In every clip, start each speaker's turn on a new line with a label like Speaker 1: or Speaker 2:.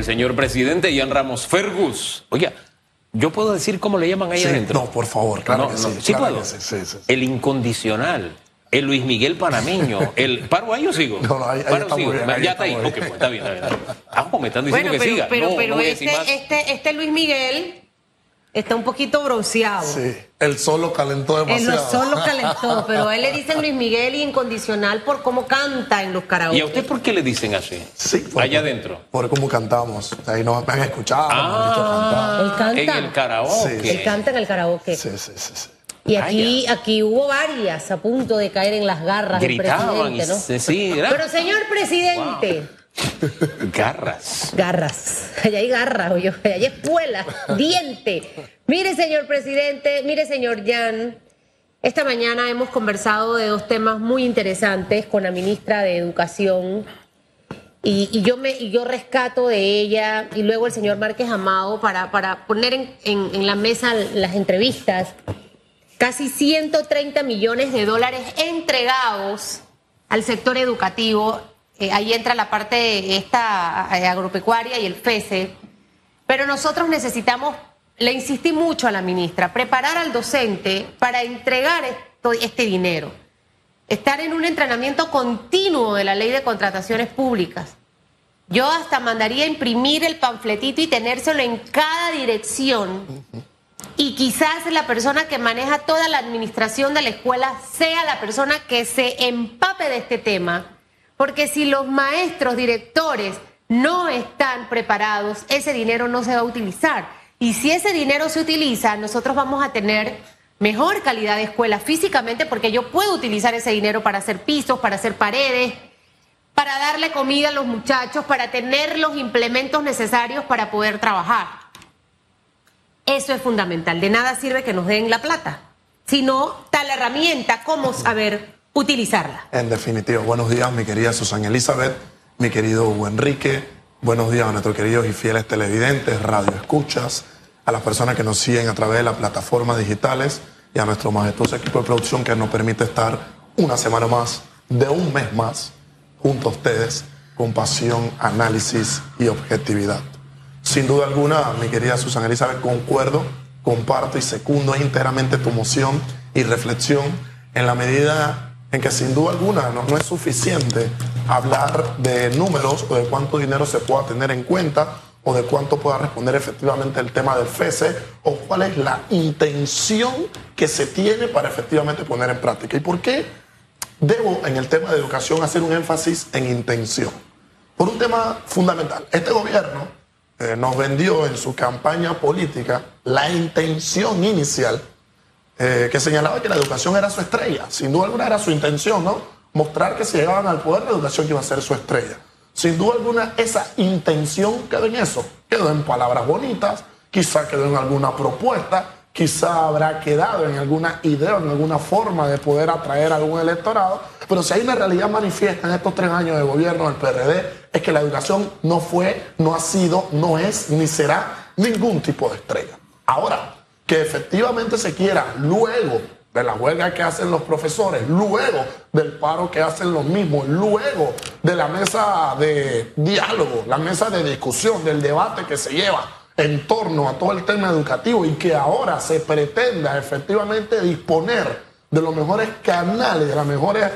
Speaker 1: el señor presidente Ian Ramos Fergus. Oiga, ¿yo puedo decir cómo le llaman ahí
Speaker 2: Sí,
Speaker 1: adentro?
Speaker 2: no, por favor, claro
Speaker 1: No,
Speaker 2: que
Speaker 1: no,
Speaker 2: sí.
Speaker 1: ¿sí
Speaker 2: claro
Speaker 1: puedo?
Speaker 2: que sí, sí, sí, sí.
Speaker 1: El incondicional. El Luis Miguel Panameño. El ¿Paro ahí o sigo?
Speaker 2: No, no, ahí- ahí
Speaker 1: Paro,
Speaker 2: estamos
Speaker 1: sigo.
Speaker 2: bien, ahí
Speaker 1: ya está ahí.
Speaker 2: estamos
Speaker 1: Ok,
Speaker 2: bien.
Speaker 1: pues está bien, está bien. Ah, pues me están diciendo
Speaker 3: Bueno,
Speaker 1: que
Speaker 3: pero,
Speaker 1: siga.
Speaker 3: pero,
Speaker 1: no,
Speaker 3: pero este, este, este Luis Miguel está un poquito bronceado.
Speaker 2: Sí, el sol lo calentó
Speaker 3: En
Speaker 2: demasiado.
Speaker 3: los sol lo calentó, pero a él le dicen Luis Miguel incondicional por cómo canta en los karaoke.
Speaker 1: ¿Y a usted por qué le dicen así?
Speaker 2: Sí, por-
Speaker 1: Allá adentro.
Speaker 2: Por cómo cantamos. Ahí nos me han escuchado, me han dicho cantar.
Speaker 3: Él canta.
Speaker 1: En el karaoke.
Speaker 2: Sí,
Speaker 3: Él canta en el karaoke.
Speaker 2: Sí, sí, sí, sí.
Speaker 3: Y aquí, aquí hubo varias a punto de caer en las garras
Speaker 1: Gritaban
Speaker 3: del
Speaker 1: y
Speaker 3: presidente, ¿no?
Speaker 1: se- sí, era-
Speaker 3: Pero señor presidente,
Speaker 1: Garras.
Speaker 3: garras, allá hay garras, oye, allá hay espuela, diente. Mire, señor presidente, mire, señor Jan, esta mañana hemos conversado de dos temas muy interesantes con la ministra de Educación. Y, yo me y yo rescato de ella y luego el señor Márquez Amado para, para poner en, en- en la mesa las entrevistas casi 130 millones de dólares entregados al sector educativo. Eh, ahí entra la parte esta eh, agropecuaria y el FESE. Pero nosotros necesitamos, le insistí mucho a la ministra, preparar al docente para entregar esto- este dinero. Estar en un entrenamiento continuo de la ley de contrataciones públicas. Yo hasta mandaría imprimir el panfletito y tenérselo en cada dirección y quizás la persona que maneja toda la administración de la escuela sea la persona que se empape de este tema, porque si los maestros, directores no están preparados, ese dinero no se va a utilizar. Y si ese dinero se utiliza, nosotros vamos a tener mejor calidad de escuela físicamente, porque yo puedo utilizar ese dinero para hacer pisos, para hacer paredes, para darle comida a los muchachos, para tener los implementos necesarios para poder trabajar. Eso es fundamental. De nada sirve que nos den la plata, sino tal herramienta, cómo saber utilizarla.
Speaker 2: En definitiva, buenos días, mi querida Susana Elizabeth, mi querido Hugo Enrique, buenos días a nuestros queridos y fieles televidentes, radio escuchas, a las personas que nos siguen a través de las plataformas digitales y a nuestro majestuoso equipo de producción que nos permite estar una semana más, de un mes más, junto a ustedes, con pasión, análisis y objetividad. Sin duda alguna, mi querida Susana Elizabeth, concuerdo, comparto y secundo íntegramente tu moción y reflexión en la medida en que sin duda alguna no, es suficiente hablar de números o de cuánto dinero se pueda tener en cuenta o de cuánto pueda responder efectivamente el tema del FESE o cuál es la intención que se tiene para efectivamente poner en práctica. ¿Y por qué debo en el tema de educación hacer un énfasis en intención? Por un tema fundamental. Este gobierno eh, nos vendió en su campaña política la intención inicial eh, que señalaba que la educación era su estrella. Sin duda alguna era su intención, ¿no? Mostrar que si llegaban al poder la educación iba a ser su estrella. Sin duda alguna esa intención quedó en eso. Quedó en palabras bonitas, quizá quedó en alguna propuesta, quizá habrá quedado en alguna idea, en alguna forma de poder atraer a algún electorado. Pero si hay una realidad manifiesta en estos tres años de gobierno del PRD, es que la educación no fue, no ha sido, no es, ni será ningún tipo de estrella. Ahora, que efectivamente se quiera luego de la huelga que hacen los profesores, luego del paro que hacen los mismos, luego de la mesa de diálogo, la mesa de discusión, del debate que se lleva en torno a todo el tema educativo y que ahora se pretenda efectivamente disponer de los mejores canales, de las mejores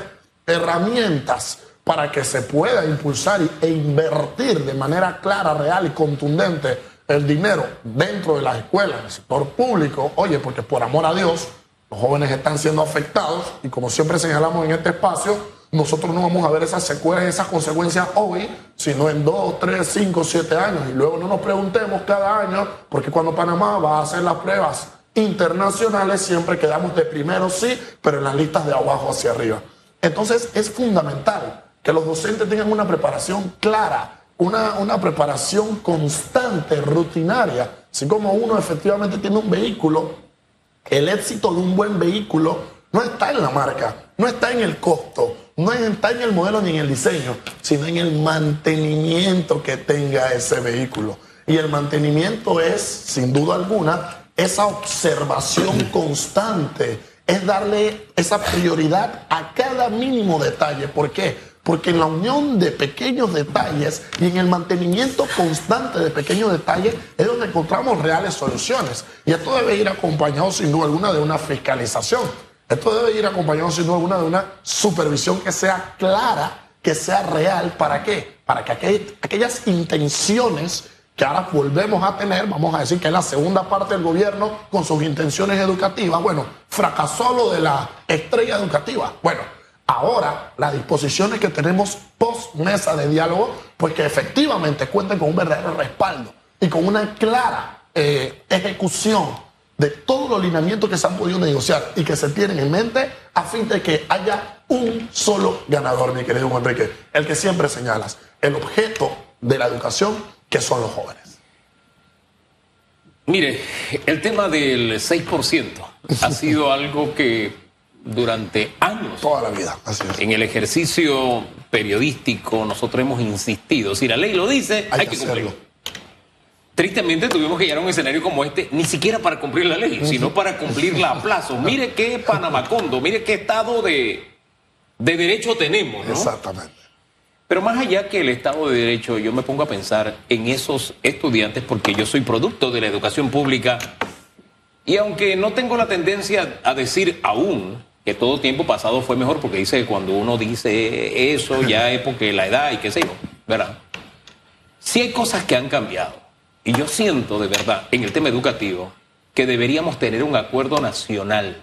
Speaker 2: herramientas para que se pueda impulsar e invertir de manera clara, real y contundente el dinero dentro de las escuelas, en el sector público, oye, porque por amor a Dios, los jóvenes están siendo afectados y como siempre señalamos en este espacio, nosotros no vamos a ver esas secuelas, esas consecuencias hoy, sino en dos, tres, cinco, siete años. Y luego no nos preguntemos cada año, porque cuando Panamá va a hacer las pruebas internacionales, siempre quedamos de primero, sí, pero en las listas de abajo hacia arriba. Entonces es fundamental que los docentes tengan una preparación clara, una, una preparación constante, rutinaria, así como uno efectivamente tiene un vehículo el éxito de un buen vehículo no está en la marca, no está en el costo, no está en el modelo ni en el diseño, sino en el mantenimiento que tenga ese vehículo. Y el mantenimiento es, sin duda alguna, esa observación constante, es darle esa prioridad a cada mínimo detalle. ¿Por qué? Porque en la unión de pequeños detalles y en el mantenimiento constante de pequeños detalles es donde encontramos reales soluciones. Y esto debe ir acompañado sin duda alguna de una fiscalización. Esto debe ir acompañado sin duda alguna de una supervisión que sea clara, que sea real. ¿Para qué? Para que aquellas intenciones que ahora volvemos a tener, vamos a decir que es la segunda parte del gobierno con sus intenciones educativas, bueno, fracasó lo de la estrella educativa. Bueno, ahora las disposiciones que tenemos post mesa de diálogo, pues que efectivamente cuenten con un verdadero respaldo y con una clara eh, ejecución de todos los lineamientos que se han podido negociar y que se tienen en mente a fin de que haya un solo ganador, mi querido Juan Enrique, el que siempre señalas, el objeto de la educación que son los jóvenes.
Speaker 1: Mire, el tema del 6% ha sido algo que durante años.
Speaker 2: Toda la vida,
Speaker 1: En el ejercicio periodístico nosotros hemos insistido. Si la ley lo dice, hay, que cumplirlo. Tristemente tuvimos que llegar a un escenario como este, ni siquiera para cumplir la ley, sino para cumplirla a plazo. Mire qué Panamacondo, mire qué estado de, de derecho tenemos, ¿no?
Speaker 2: Exactamente.
Speaker 1: Pero más allá que el Estado de Derecho, yo me pongo a pensar en esos estudiantes porque yo soy producto de la educación pública y aunque no tengo la tendencia a decir aún que todo tiempo pasado fue mejor, porque dice que cuando uno dice eso ya es porque la edad y qué sé yo, ¿verdad? Sí hay cosas que han cambiado. Y yo siento de verdad en el tema educativo que deberíamos tener un acuerdo nacional.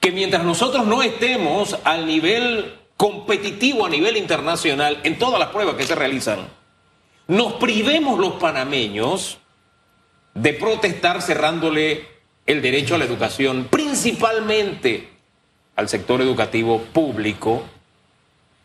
Speaker 1: Que mientras nosotros no estemos al nivel competitivo a nivel internacional en todas las pruebas que se realizan, nos privemos los panameños de protestar cerrándole el derecho a la educación, principalmente al sector educativo público,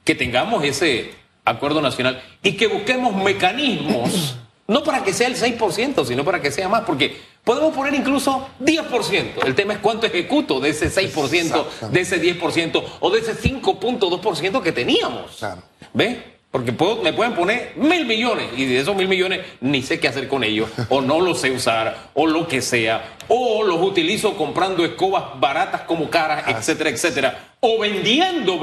Speaker 1: que tengamos ese acuerdo nacional y que busquemos mecanismos, no para que sea el 6%, sino para que sea más, porque podemos poner incluso 10%. El tema es cuánto ejecuto de ese 6%, de ese 10% o de ese 5.2% que teníamos. ¿Ve? Porque me pueden poner mil millones y de esos mil millones ni sé qué hacer con ellos, o no los sé usar, o lo que sea, o los utilizo comprando escobas baratas como caras, etcétera, etcétera, o vendiendo,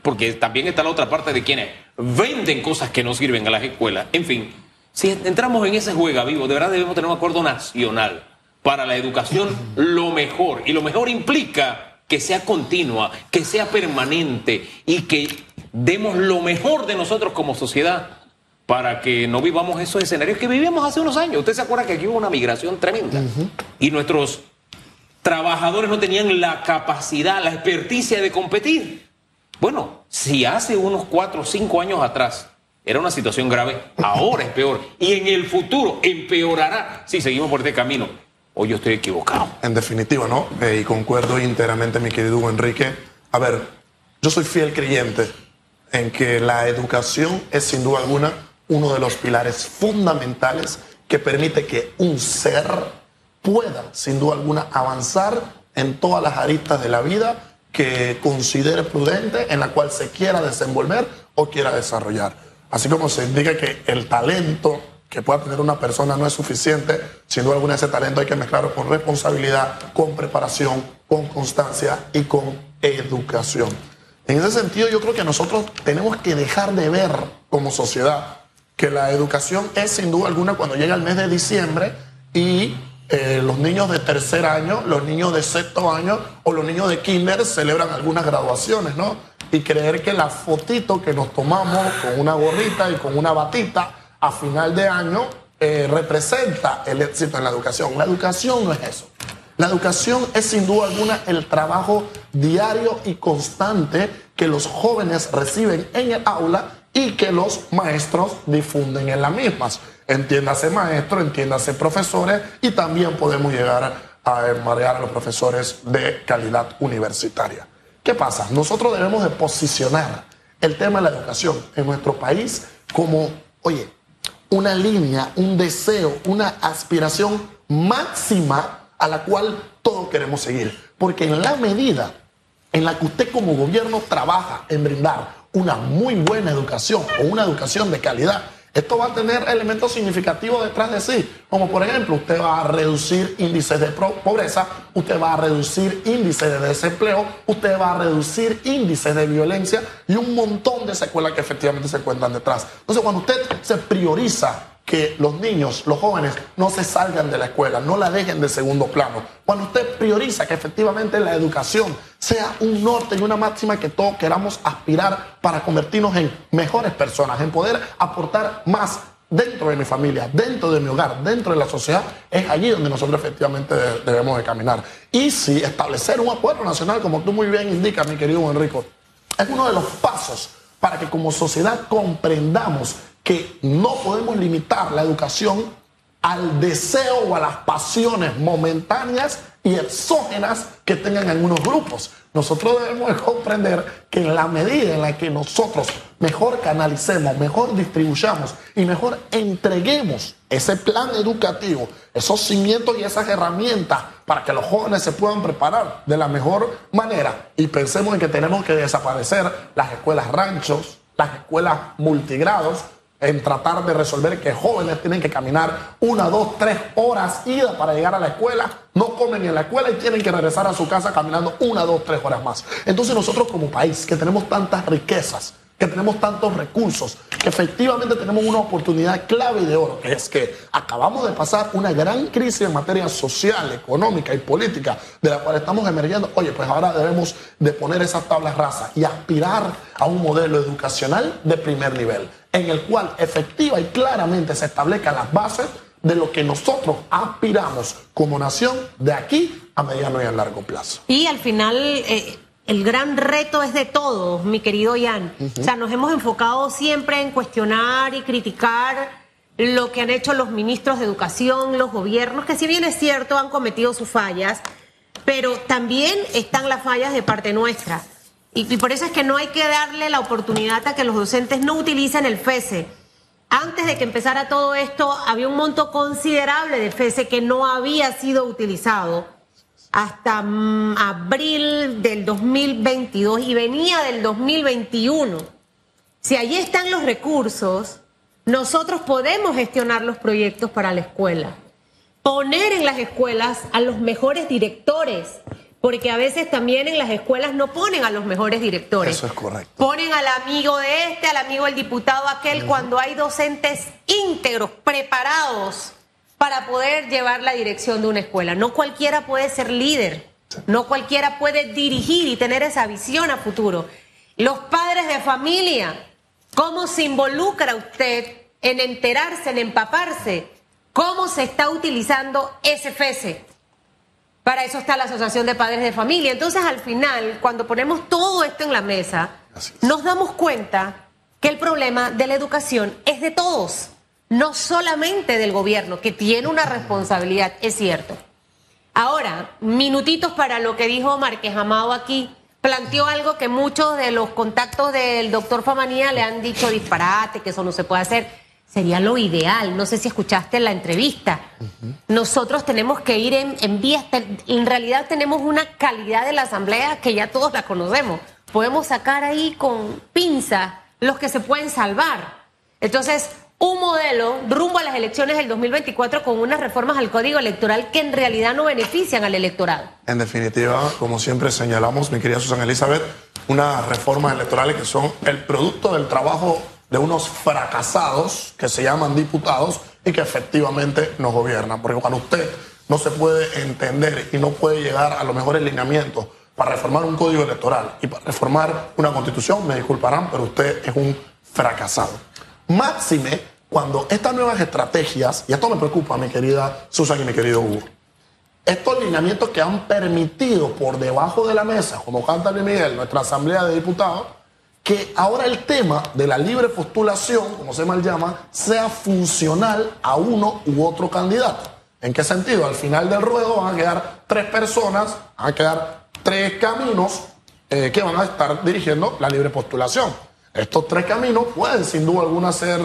Speaker 1: porque también está la otra parte de quienes venden cosas que no sirven a las escuelas. En fin, si entramos en ese juego vivo, de verdad debemos tener un acuerdo nacional para la educación lo mejor, y lo mejor implica que sea continua, que sea permanente y que demos lo mejor de nosotros como sociedad para que no vivamos esos escenarios que vivíamos hace unos años. Usted se acuerda que aquí hubo una migración tremenda y nuestros trabajadores no tenían la capacidad, la experticia de competir. Bueno, si hace unos cuatro o cinco años atrás era una situación grave, ahora es peor y en el futuro empeorará si seguimos por este camino. O yo estoy equivocado.
Speaker 2: En definitiva, ¿no? Eh, y concuerdo íntegramente, mi querido Hugo Enrique. A ver, yo soy fiel creyente en que la educación es sin duda alguna uno de los pilares fundamentales que permite que un ser pueda sin duda alguna avanzar en todas las aristas de la vida que considere prudente, en la cual se quiera desenvolver o quiera desarrollar. Así como se indica que el talento que pueda tener una persona no es suficiente, sin duda alguna ese talento hay que mezclarlo con responsabilidad, con preparación, con constancia y con educación. En ese sentido, yo creo que nosotros tenemos que dejar de ver como sociedad que la educación es sin duda alguna cuando llega el mes de diciembre y eh, los niños de tercer año, los niños de sexto año o los niños de kinder celebran algunas graduaciones, ¿no? Y creer que la fotito que nos tomamos con una gorrita y con una batita a final de año eh, representa el éxito en la educación. La educación no es eso. La educación es sin duda alguna el trabajo diario y constante que los jóvenes reciben en el aula y que los maestros difunden en las mismas. Entiéndase maestro, entiéndase profesores y también podemos llegar a marear a los profesores de calidad universitaria. ¿Qué pasa? Nosotros debemos de posicionar el tema de la educación en nuestro país como, oye, una línea, un deseo, una aspiración máxima a la cual todos queremos seguir. Porque en la medida en la que usted como gobierno trabaja en brindar una muy buena educación o una educación de calidad, esto va a tener elementos significativos detrás de sí, como por ejemplo, usted va a reducir índices de pobreza, usted va a reducir índices de desempleo, usted va a reducir índices de violencia y un montón de secuelas que efectivamente se encuentran detrás. Entonces, cuando usted se prioriza que los niños, los jóvenes, no se salgan de la escuela, no la dejen de segundo plano. Cuando usted prioriza que efectivamente la educación sea un norte y una máxima que todos queramos aspirar para convertirnos en mejores personas, en poder aportar más dentro de mi familia, dentro de mi hogar, dentro de la sociedad, es allí donde nosotros efectivamente debemos de caminar. Y si establecer un acuerdo nacional, como tú muy bien indicas, mi querido Enrico, es uno de los pasos para que como sociedad comprendamos que no podemos limitar la educación al deseo o a las pasiones momentáneas y exógenas que tengan algunos grupos. Nosotros debemos comprender que en la medida en la que nosotros mejor canalicemos, mejor distribuyamos y mejor entreguemos ese plan educativo, esos cimientos y esas herramientas para que los jóvenes se puedan preparar de la mejor manera y pensemos en que tenemos que desaparecer las escuelas ranchos, las escuelas multigrados, en tratar de resolver que jóvenes tienen que caminar una, dos, tres horas ida para llegar a la escuela, no comen en la escuela y tienen que regresar a su casa caminando una, dos, tres horas más. Entonces nosotros como país, que tenemos tantas riquezas, que tenemos tantos recursos, que efectivamente tenemos una oportunidad clave de oro, que es que acabamos de pasar una gran crisis en materia social, económica y política, de la cual estamos emergiendo. Oye, pues ahora debemos de poner esas tablas rasas y aspirar a un modelo educacional de primer nivel, en el cual efectiva y claramente se establezcan las bases de lo que nosotros aspiramos como nación de aquí a mediano y a largo plazo.
Speaker 3: Y al final... Eh, el gran reto es de todos, mi querido Jan. O sea, nos hemos enfocado siempre en cuestionar y criticar lo que han hecho los ministros de educación, los gobiernos, que si bien es cierto han cometido sus fallas, pero también están las fallas de parte nuestra. Y, por eso es que no hay que darle la oportunidad a que los docentes no utilicen el FESE. Antes de que empezara todo esto, había un monto considerable de FESE que no había sido utilizado hasta mm, abril del 2022 y venía del 2021. Si allí están los recursos, nosotros podemos gestionar los proyectos para la escuela. Poner en las escuelas a los mejores directores, porque a veces también en las escuelas no ponen a los mejores directores.
Speaker 2: Eso es correcto.
Speaker 3: Ponen al amigo de este, al amigo del diputado aquel, cuando hay docentes íntegros, preparados para poder llevar la dirección de una escuela. No cualquiera puede ser líder, no cualquiera puede dirigir y tener esa visión a futuro. Los padres de familia, ¿cómo se involucra usted en enterarse, en empaparse? ¿Cómo se está utilizando ese FESE? Para eso está la Asociación de Padres de Familia. Entonces, al final, cuando ponemos todo esto en la mesa, nos damos cuenta que el problema de la educación es de todos no solamente del gobierno, que tiene una responsabilidad, es cierto. Ahora, minutitos para lo que dijo Márquez Amado aquí. Planteó algo que muchos de los contactos del doctor Famanía le han dicho disparate, que eso no se puede hacer. Sería lo ideal. No sé si escuchaste la entrevista. Nosotros tenemos que ir en, en vías. En realidad tenemos una calidad de la asamblea que ya todos la conocemos. Podemos sacar ahí con pinza los que se pueden salvar. Entonces, un modelo rumbo a las elecciones del 2024 con unas reformas al código electoral que en realidad no benefician al electorado.
Speaker 2: En definitiva, como siempre señalamos, mi querida Susana Elizabeth, unas reformas electorales que son el producto del trabajo de unos fracasados que se llaman diputados y que efectivamente nos gobiernan. Porque cuando usted no se puede entender y no puede llegar a los mejores lineamientos para reformar un código electoral y para reformar una constitución, me disculparán, pero usted es un fracasado. Máxime cuando estas nuevas estrategias, y esto me preocupa, mi querida Susan y mi querido Hugo, estos lineamientos que han permitido por debajo de la mesa, como canta Luis Miguel, nuestra Asamblea de Diputados, que ahora el tema de la libre postulación, como se mal llama, sea funcional a uno u otro candidato. ¿En qué sentido? Al final del ruedo van a quedar tres personas, van a quedar tres caminos eh, que van a estar dirigiendo la libre postulación. Estos tres caminos pueden sin duda alguna ser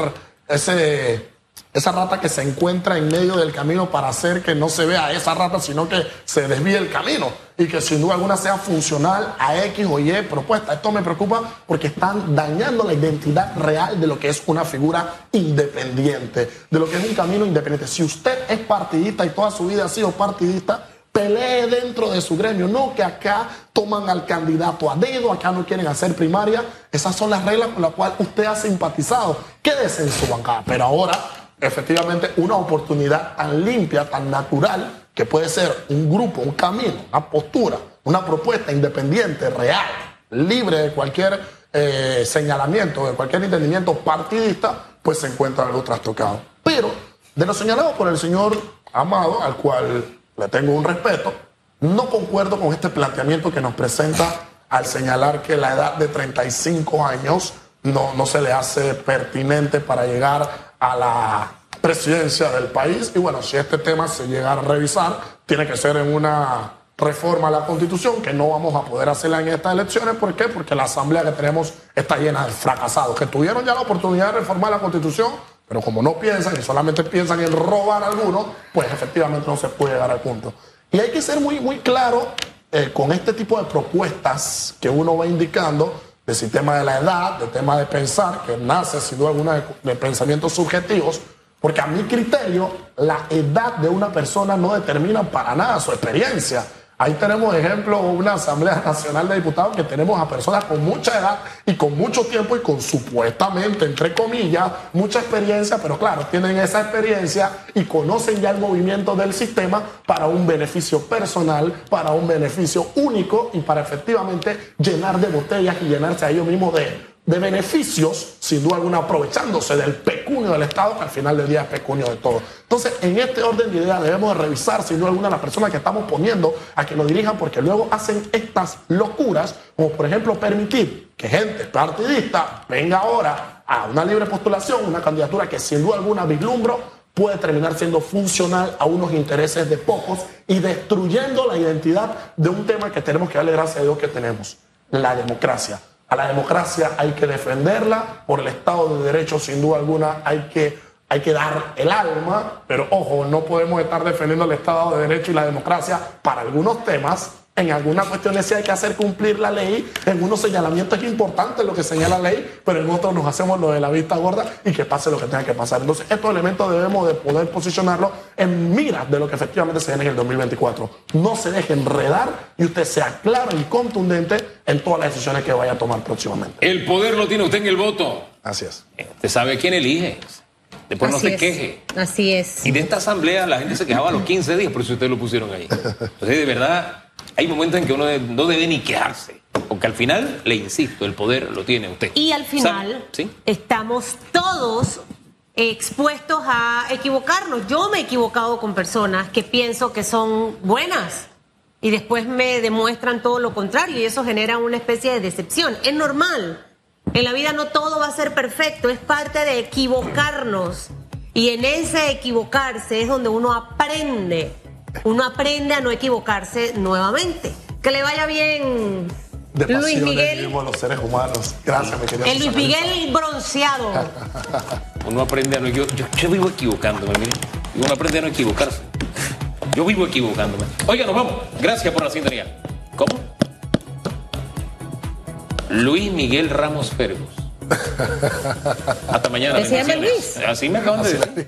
Speaker 2: ese, esa rata que se encuentra en medio del camino para hacer que no se vea esa rata, sino que se desvíe el camino y que sin duda alguna sea funcional a X o Y propuesta. Esto me preocupa porque están dañando la identidad real de lo que es una figura independiente, de lo que es un camino independiente. Si usted es partidista y toda su vida ha sido partidista, pelee dentro de su gremio, no que acá toman al candidato a dedo, acá no quieren hacer primaria. Esas son las reglas con las cuales usted ha simpatizado. Quédese en su bancada. Pero ahora efectivamente una oportunidad tan limpia, tan natural, que puede ser un grupo, un camino, una postura, una propuesta independiente, real, libre de cualquier eh, señalamiento, de cualquier entendimiento partidista, pues se encuentra algo trastocado. Pero de lo señalado por el señor Amado, al cual le tengo un respeto, no concuerdo con este planteamiento que nos presenta al señalar que la edad de 35 años no, no se le hace pertinente para llegar a la presidencia del país. Y bueno, si este tema se llega a revisar, tiene que ser en una reforma a la constitución que no vamos a poder hacerla en estas elecciones. ¿Por qué? Porque la asamblea que tenemos está llena de fracasados, que tuvieron ya la oportunidad de reformar la constitución, pero como no piensan y solamente piensan en robar a algunos, pues efectivamente no se puede llegar al punto. Y hay que ser muy, muy claro eh, con este tipo de propuestas que uno va indicando del sistema de la edad, del tema de pensar, que nace sin duda alguna de, pensamientos subjetivos, porque a mi criterio la edad de una persona no determina para nada su experiencia. Ahí tenemos ejemplo una Asamblea Nacional de Diputados que tenemos a personas con mucha edad y con mucho tiempo y con supuestamente, entre comillas, mucha experiencia, pero claro, tienen esa experiencia y conocen ya el movimiento del sistema para un beneficio personal, para un beneficio único y para efectivamente llenar de botellas y llenarse a ellos mismos de, de beneficios, sin duda alguna aprovechándose del pecunio del Estado, que al final del día es pecunio de todo. Entonces, en este orden de ideas debemos de revisar, sin duda alguna, las personas que estamos poniendo a que nos dirijan, porque luego hacen estas locuras, como por ejemplo permitir que gente partidista venga ahora a una libre postulación, una candidatura que sin duda alguna vislumbro puede terminar siendo funcional a unos intereses de pocos y destruyendo la identidad de un tema que tenemos que darle gracias a Dios que tenemos, la democracia. A la democracia hay que defenderla, por el Estado de Derecho sin duda alguna hay que, hay que dar el alma, pero ojo, no podemos estar defendiendo el Estado de Derecho y la democracia para algunos temas en algunas cuestiones sí hay que hacer cumplir la ley, en unos señalamientos es importante lo que señala la ley, pero en otros nos hacemos lo de la vista gorda y que pase lo que tenga que pasar. Entonces, estos elementos debemos de poder posicionarlos en miras de lo que efectivamente se viene en el 2024. No se deje enredar y usted sea claro y contundente en todas las decisiones que vaya a tomar próximamente.
Speaker 1: El poder lo tiene usted en el voto.
Speaker 2: Así es.
Speaker 1: Usted sabe quién elige. Después no se queje.
Speaker 3: Así es.
Speaker 1: Y de esta asamblea la gente se quejaba a los 15 días, por eso ustedes lo pusieron ahí. Entonces, de verdad, hay momentos en que uno no debe ni quejarse. Porque al final, le insisto, el poder lo tiene usted.
Speaker 3: Y al final, estamos todos expuestos a equivocarnos. Yo me he equivocado con personas que pienso que son buenas y después me demuestran todo lo contrario y eso genera una especie de decepción. Es normal. En la vida no todo va a ser perfecto, es parte de equivocarnos. Y en ese equivocarse es donde uno aprende uno aprende a no equivocarse nuevamente. Que le vaya bien.
Speaker 2: De Luis Miguel. los seres humanos. Gracias, mi querido.
Speaker 3: El Luis Miguel bronceado.
Speaker 1: Uno aprende a no equivocarse. Yo, vivo equivocándome, mire. Uno aprende a no equivocarse. Yo vivo equivocándome. Oiga, nos vamos. Gracias por la sintonía. ¿Cómo? Luis Miguel Ramos Fergus. Hasta mañana.
Speaker 3: ¿Se llama Luis?
Speaker 1: Así me acaban de
Speaker 2: decir.